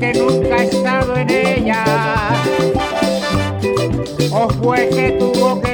que nunca ha estado en ella. O fue que tuvo que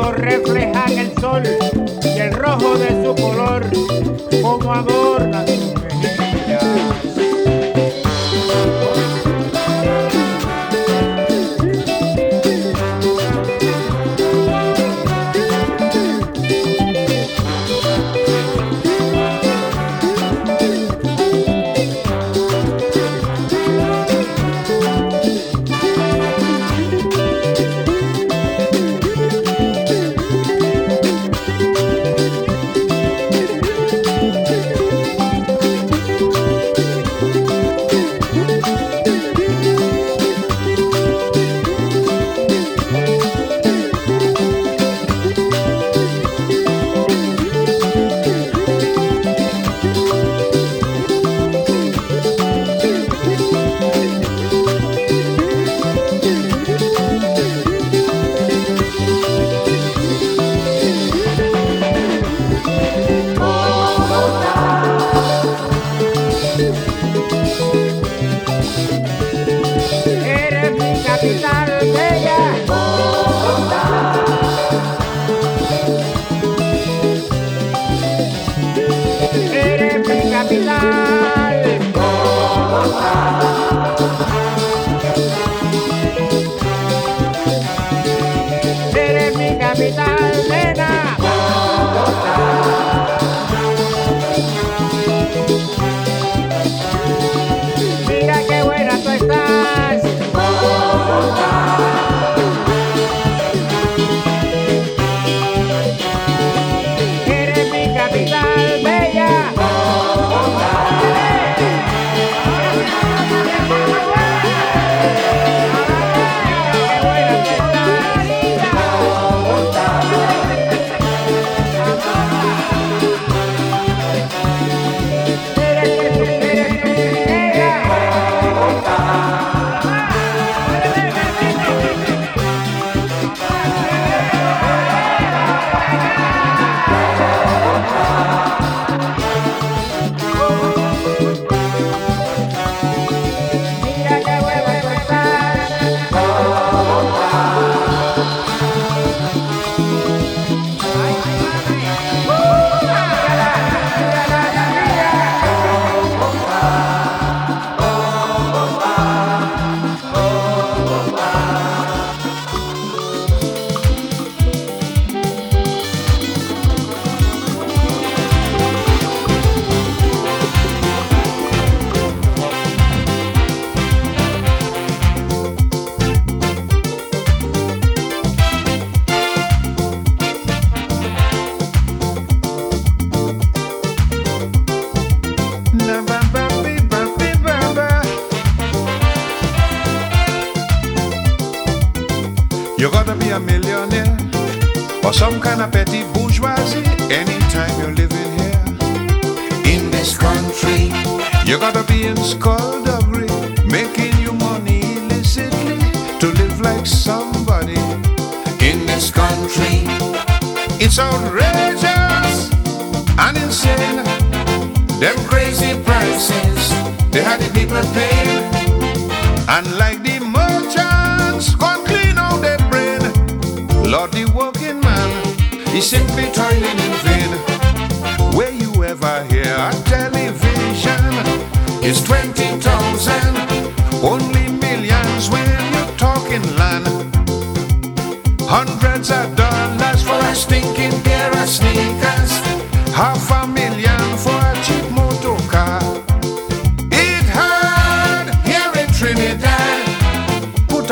cuando reflejan el sol y el rojo de su color como adornan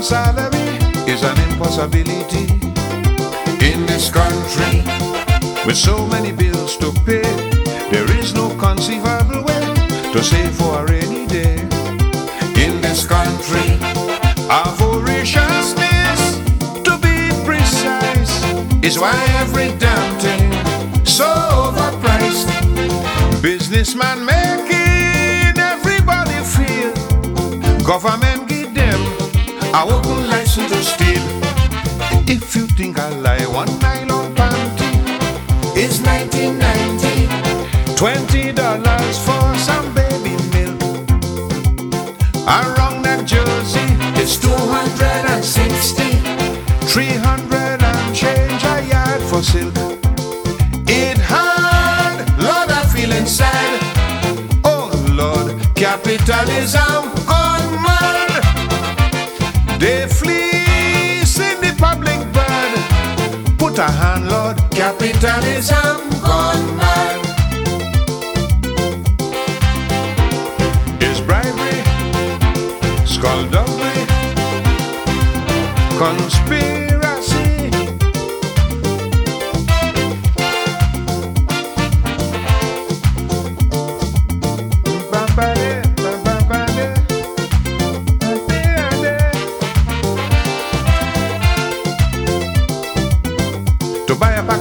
present salary is an impossibility. In this country, with so many bills to pay, there is no conceivable way to save for a rainy day. In this country, our voraciousness, to be precise, is why every damn thing so overpriced. Businessman making everybody feel government to steal. If you think I lie, one nylon panty is 1990. Twenty dollars for some baby milk. Around that Jersey, it's 260. 300 and change a yard for silk. It hard, Lord, I feel inside. Oh Lord, capitalism Put a hand, Lord, capitalism gone mad. Is bribery, skullduggery, conspiracy.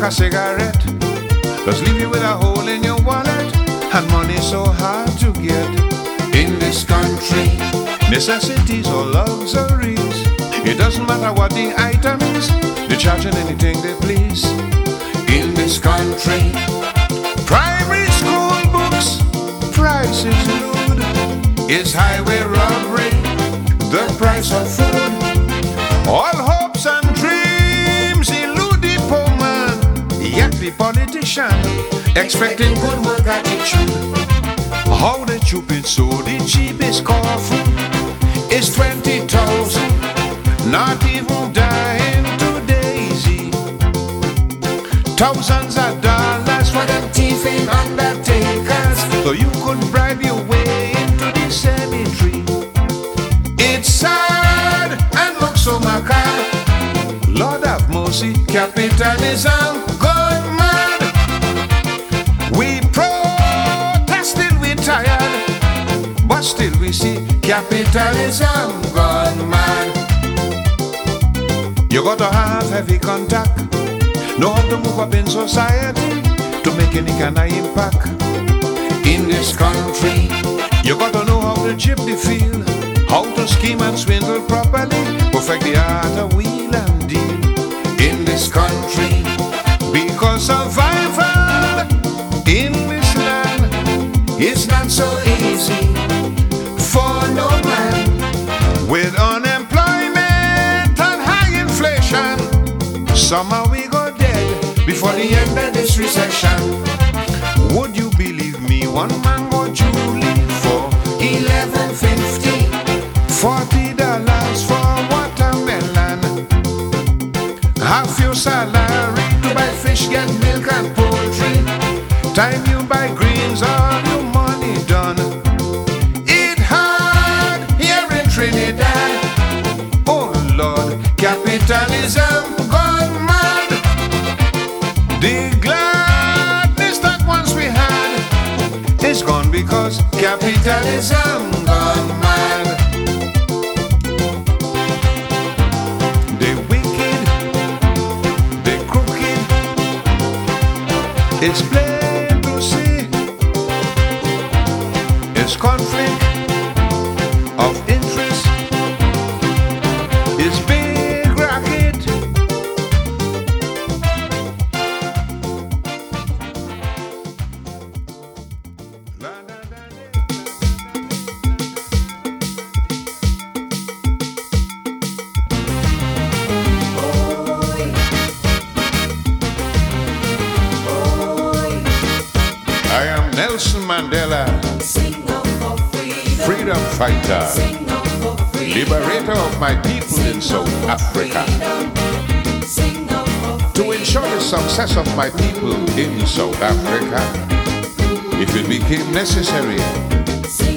A cigarette does leave you with a hole in your wallet and money so hard to get in this country. Necessities or luxuries, it doesn't matter what the item is, they're charging anything they please in this country. Primary school books, prices lewd, is highway robbery, the price of food. All yet the politician expecting good work attitude. How the stupid so the cheapest coffee is twenty thousand, not even dying to daisy. Thousands of dollars for them thief in undertakers, so you could bribe your way into the cemetery. It's sad and looks so macabre. Lord have mercy, capitalism capitalism gone mad. You gotta have heavy contact, know how to move up in society to make any kind of impact. In this country, you gotta know how to chip the field, how to scheme and swindle properly, perfect the art of wheel and deal. In this country, because survival in this land is not so With unemployment and high inflation, somehow we go dead before the end of this recession. Would you believe me? One mango Julie for eleven fifty, forty dollars for watermelon. Half your salary to buy fish, get milk and poultry. Time you buy greens, all your capitalism gone mad. The gladness that once we had is gone because capitalism gone mad. The wicked, the crooked, it's plain Nelson Mandela, freedom fighter, liberator of my people in South Africa. To ensure the success of my people in South Africa, if it became necessary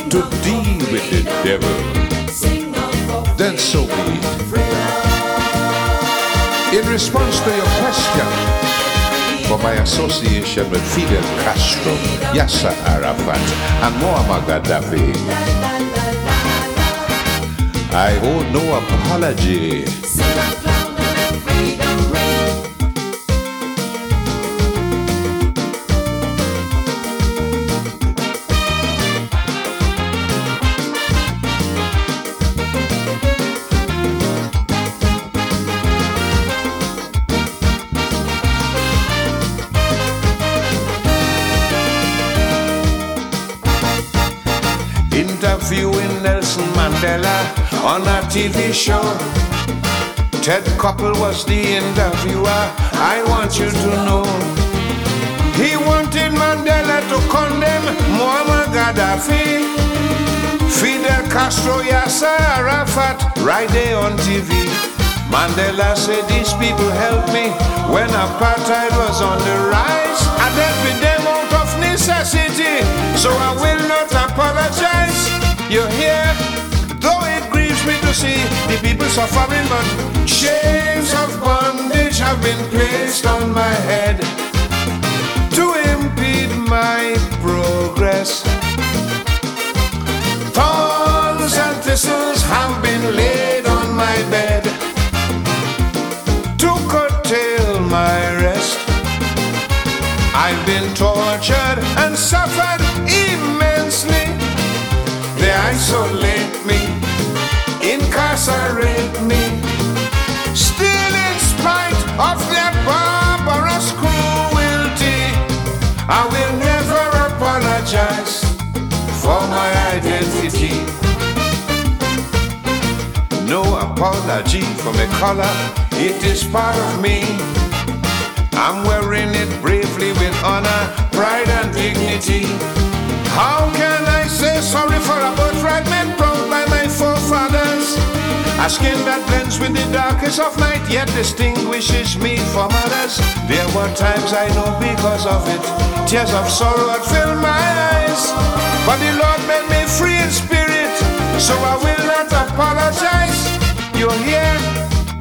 to deal with the devil, then so be it. In response to your question, for my association with Fidel Castro, Yasser Arafat, and Muammar Gaddafi, I owe no apology. Mandela on a TV show. Ted Koppel was the interviewer. I want you to know. He wanted Mandela to condemn Muammar Gaddafi, Fidel Castro, Yasser Arafat, right there on TV. Mandela said these people helped me when apartheid was on the rise. I with them out of necessity, so I will not apologize. You hear? See the people suffering, but chains of bondage have been placed on my head to impede my progress. Thorns and thistles have been laid on my bed to curtail my rest. I've been tortured and suffered immensely. They isolate me, incarcerate me. Still, in spite of their barbarous cruelty, I will never apologize for my identity. No apology for my color, it is part of me. I'm wearing it bravely with honor, pride, and dignity. How can I say sorry for a birthright made proud by my forefathers? A skin that blends with the darkest of night, yet distinguishes me from others. There were times I know because of it, tears of sorrow had filled my eyes. But the Lord made me free in spirit, so I will not apologize. You're here,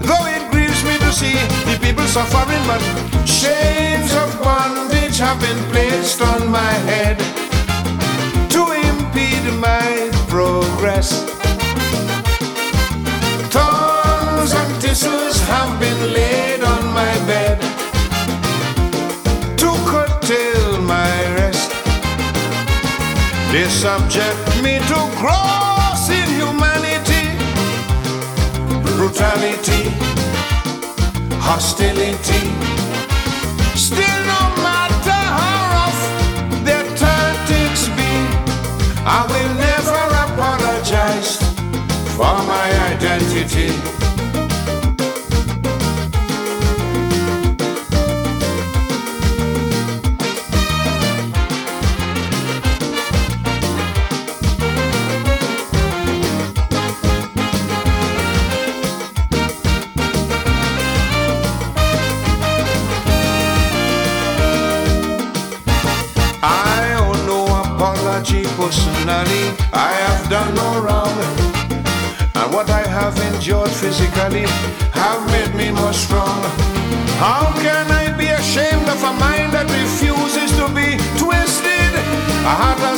though it grieves me to see the people suffering, but chains of bondage have been placed on my head to impede my progress. Thistles have been laid on my bed to curtail my rest. They subject me to gross inhumanity, brutality, hostility. Still,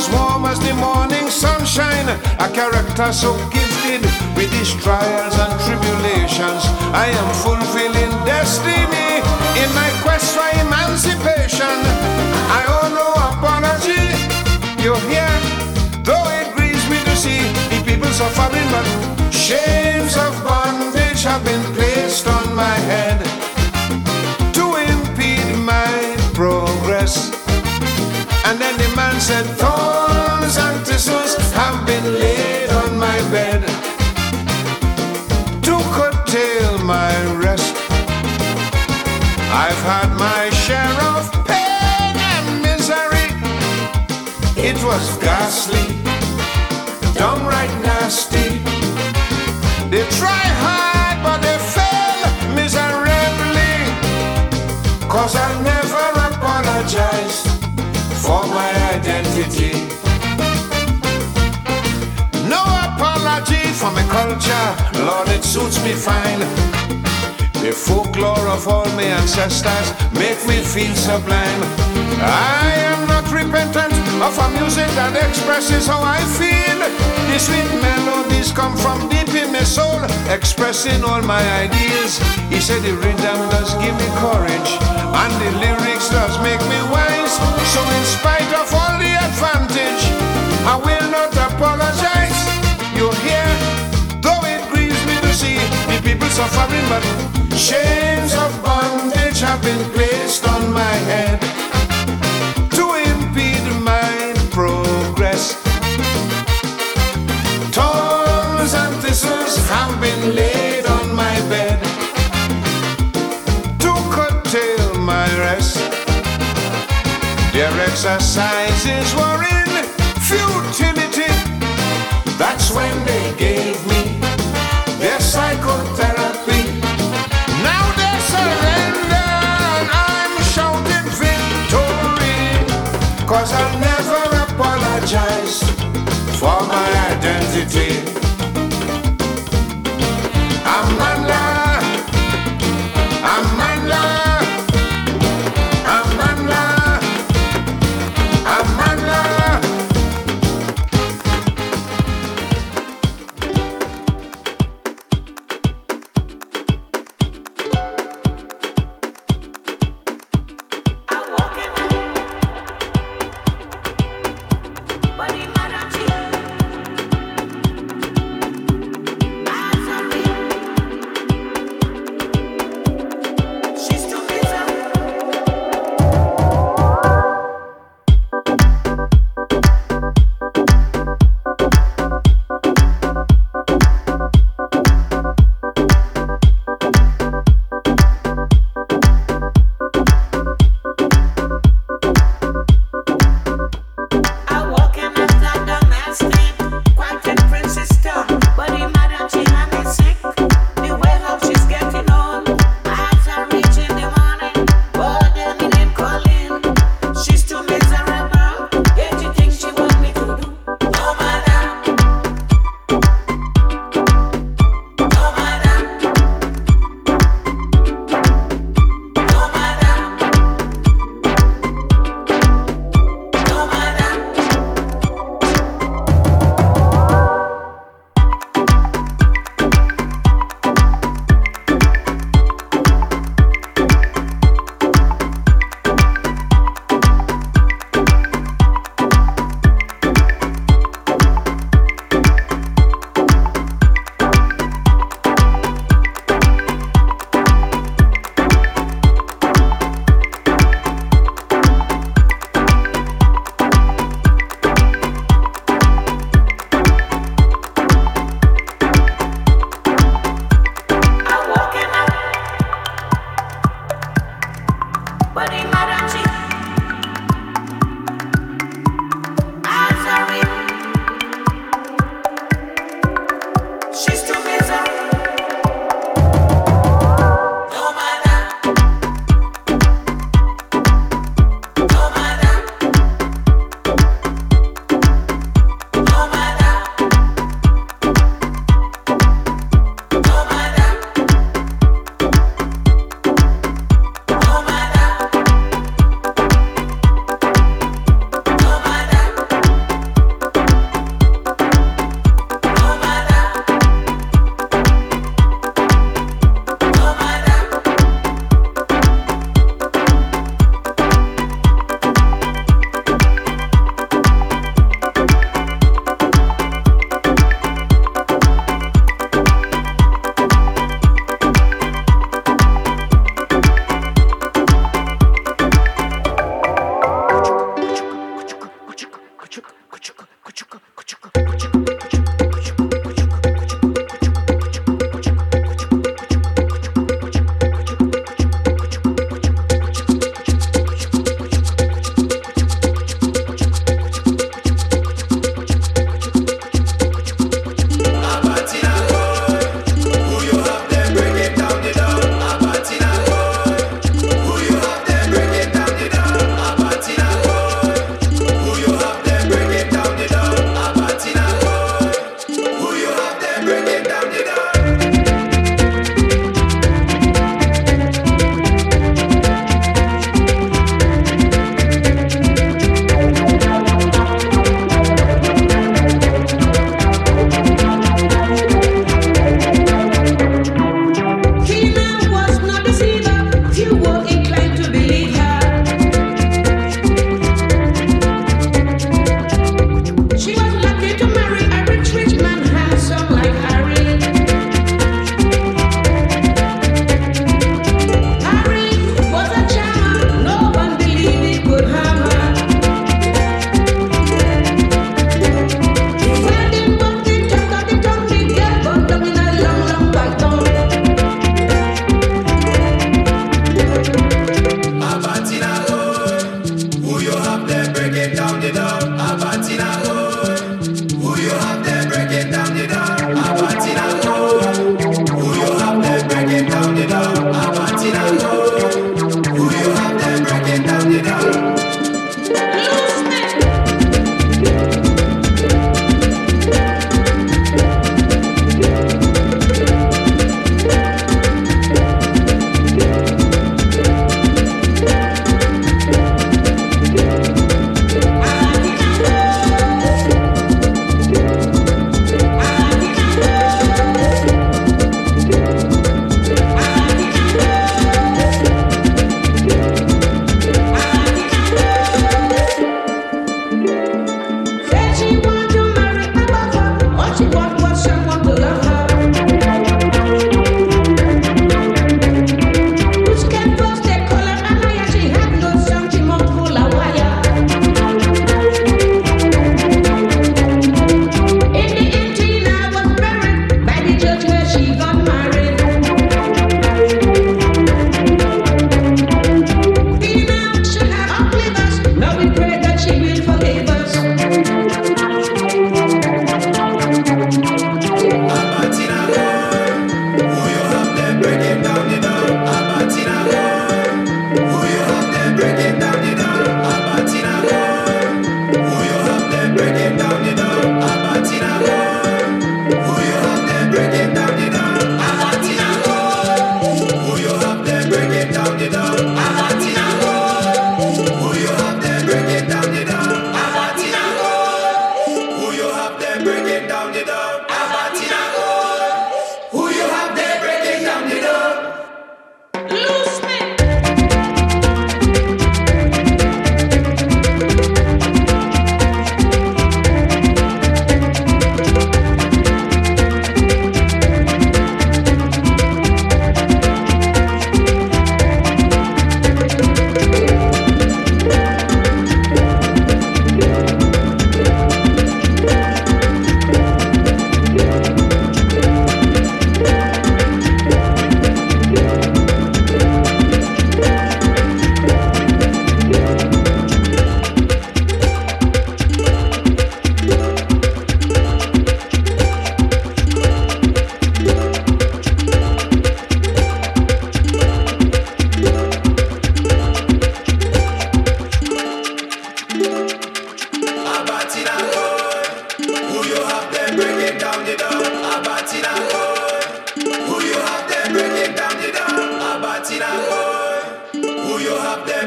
as warm as the morning sunshine, a character so gifted with these trials and tribulations. I am fulfilling destiny in my quest for emancipation. I owe no apology. You're here, though it grieves me to see the people suffering, but chains of bondage have been placed on my head to impede my progress. And then the man said, was ghastly, downright nasty. They try hard, but they fail miserably. Cause I'll never apologize for my identity. No apology for my culture, Lord, it suits me fine. The folklore of all my ancestors make me feel sublime. I am not repentant of a music that expresses how I feel. The sweet melodies come from deep in my soul, expressing all my ideas. He said the rhythm does give me courage, and the lyrics does make me wise. So in spite of all the advantage, I will not apologize. You're here, though it grieves me to see the people suffering, but chains of bondage have been placed on my head Exercises were in futility. That's when they gave me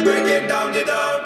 break it down, you down.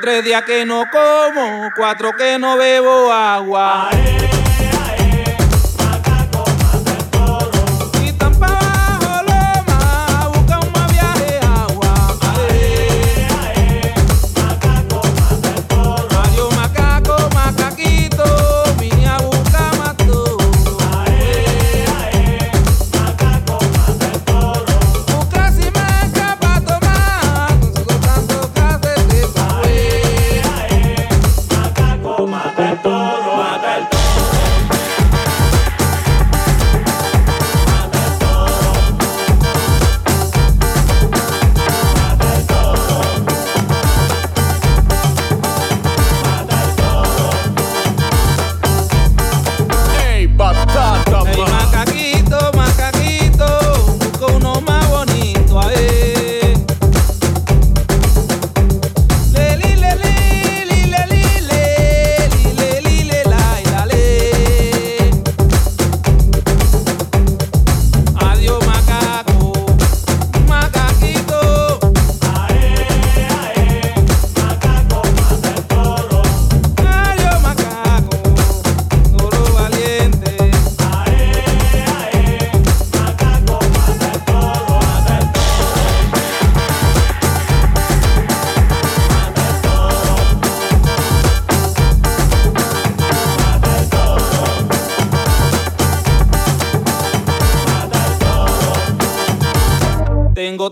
tres días que no como, cuatro que no bebo agua.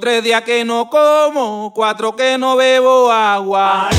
tres días que no como, cuatro que no bebo agua.